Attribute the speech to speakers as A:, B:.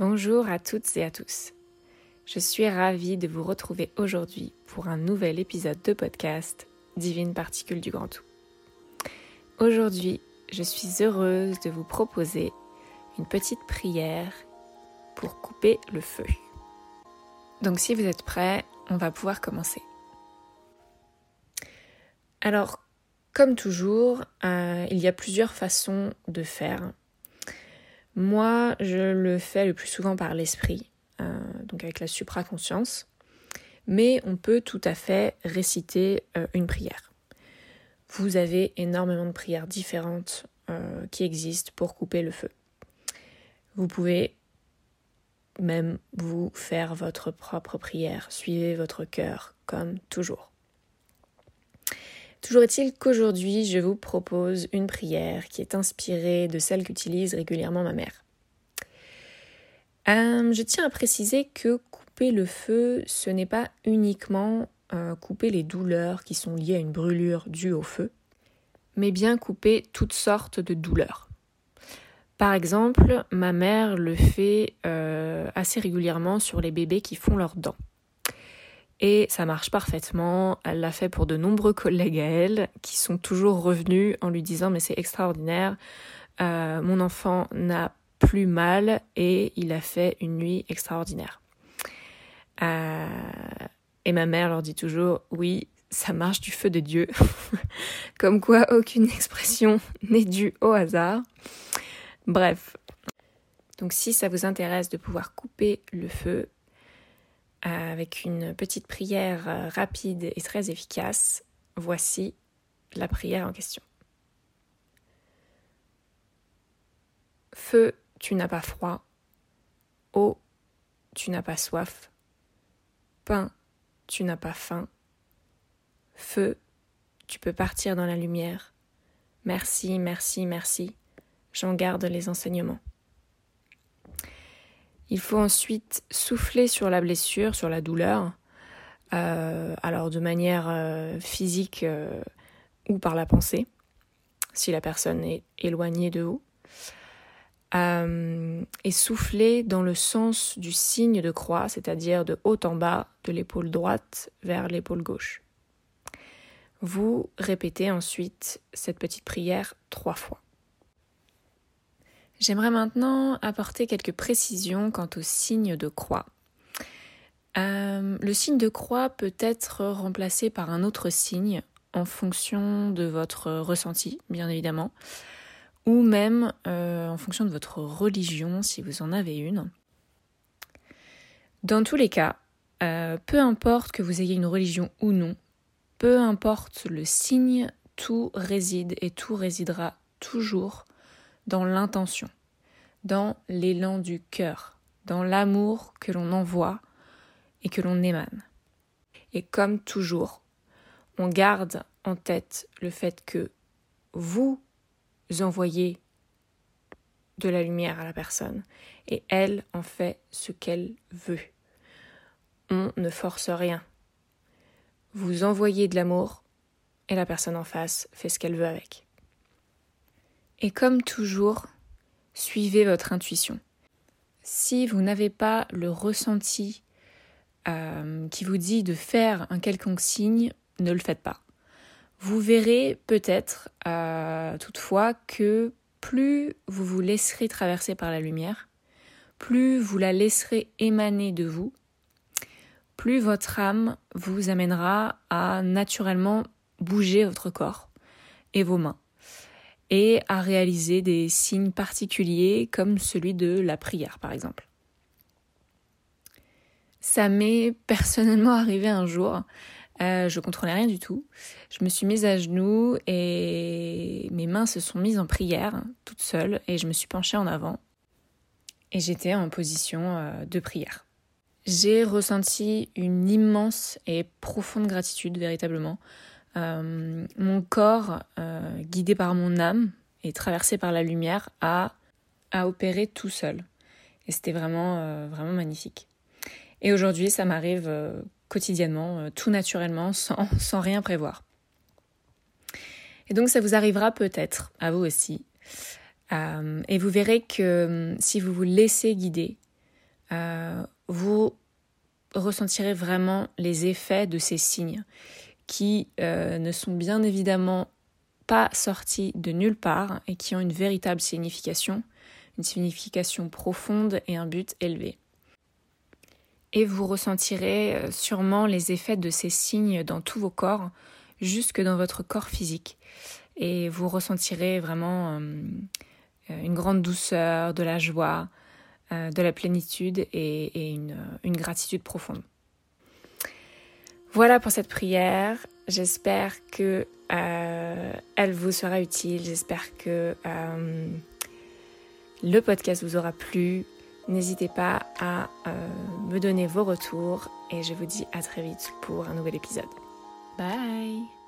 A: Bonjour à toutes et à tous. Je suis ravie de vous retrouver aujourd'hui pour un nouvel épisode de podcast Divine Particule du Grand Tout. Aujourd'hui, je suis heureuse de vous proposer une petite prière pour couper le feu. Donc si vous êtes prêts, on va pouvoir commencer. Alors, comme toujours, euh, il y a plusieurs façons de faire. Moi, je le fais le plus souvent par l'esprit, euh, donc avec la supraconscience, mais on peut tout à fait réciter euh, une prière. Vous avez énormément de prières différentes qui existent pour couper le feu. Vous pouvez même vous faire votre propre prière, suivez votre cœur comme toujours. Toujours est-il qu'aujourd'hui, je vous propose une prière qui est inspirée de celle qu'utilise régulièrement ma mère. Euh, je tiens à préciser que couper le feu, ce n'est pas uniquement euh, couper les douleurs qui sont liées à une brûlure due au feu, mais bien couper toutes sortes de douleurs. Par exemple, ma mère le fait euh, assez régulièrement sur les bébés qui font leurs dents. Et ça marche parfaitement. Elle l'a fait pour de nombreux collègues à elle qui sont toujours revenus en lui disant mais c'est extraordinaire. Euh, mon enfant n'a plus mal et il a fait une nuit extraordinaire. Euh, et ma mère leur dit toujours oui, ça marche du feu de Dieu. Comme quoi aucune expression n'est due au hasard. Bref. Donc si ça vous intéresse de pouvoir couper le feu, avec une petite prière euh, rapide et très efficace, voici la prière en question. Feu, tu n'as pas froid. Eau, tu n'as pas soif. Pain, tu n'as pas faim. Feu, tu peux partir dans la lumière. Merci, merci, merci. J'en garde les enseignements. Il faut ensuite souffler sur la blessure, sur la douleur, euh, alors de manière euh, physique euh, ou par la pensée, si la personne est éloignée de vous. et souffler dans le sens du signe de croix, c'est-à-dire de haut en bas, de l'épaule droite vers l'épaule gauche. Vous répétez ensuite cette petite prière trois fois. J'aimerais maintenant apporter quelques précisions quant au signe de croix. Euh, le signe de croix peut être remplacé par un autre signe en fonction de votre ressenti, bien évidemment, ou même euh, en fonction de votre religion, si vous en avez une. Dans tous les cas, euh, peu importe que vous ayez une religion ou non, peu importe le signe, tout réside et tout résidera toujours dans l'intention, dans l'élan du cœur, dans l'amour que l'on envoie et que l'on émane. Et comme toujours, on garde en tête le fait que vous envoyez de la lumière à la personne et elle en fait ce qu'elle veut. On ne force rien. Vous envoyez de l'amour et la personne en face fait ce qu'elle veut avec. Et comme toujours, suivez votre intuition. Si vous n'avez pas le ressenti euh, qui vous dit de faire un quelconque signe, ne le faites pas. Vous verrez peut-être euh, toutefois que plus vous vous laisserez traverser par la lumière, plus vous la laisserez émaner de vous, plus votre âme vous amènera à naturellement bouger votre corps et vos mains et à réaliser des signes particuliers comme celui de la prière par exemple. Ça m'est personnellement arrivé un jour, euh, je contrôlais rien du tout. Je me suis mise à genoux et mes mains se sont mises en prière toutes seules et je me suis penchée en avant et j'étais en position euh, de prière. J'ai ressenti une immense et profonde gratitude véritablement euh, mon corps, euh, guidé par mon âme et traversé par la lumière, a, opéré tout seul. Et c'était vraiment, euh, vraiment magnifique. Et aujourd'hui, ça m'arrive quotidiennement, tout naturellement, sans, sans rien prévoir. Et donc, ça vous arrivera peut-être à vous aussi. et vous verrez que si vous vous laissez guider, vous ressentirez vraiment les effets de ces signes qui ne sont bien évidemment pas sortis de nulle part et qui ont une véritable signification, une signification profonde et un but élevé. Et vous ressentirez euh, sûrement les effets de ces signes dans tous vos corps, jusque dans votre corps physique. Et vous ressentirez vraiment euh, une grande douceur, de la joie, euh, de la plénitude et, une gratitude profonde. Voilà pour cette prière. J'espère que euh, elle vous sera utile. J'espère que euh, le podcast vous aura plu. N'hésitez pas à euh, me donner vos retours et je vous dis à très vite pour un nouvel épisode. Bye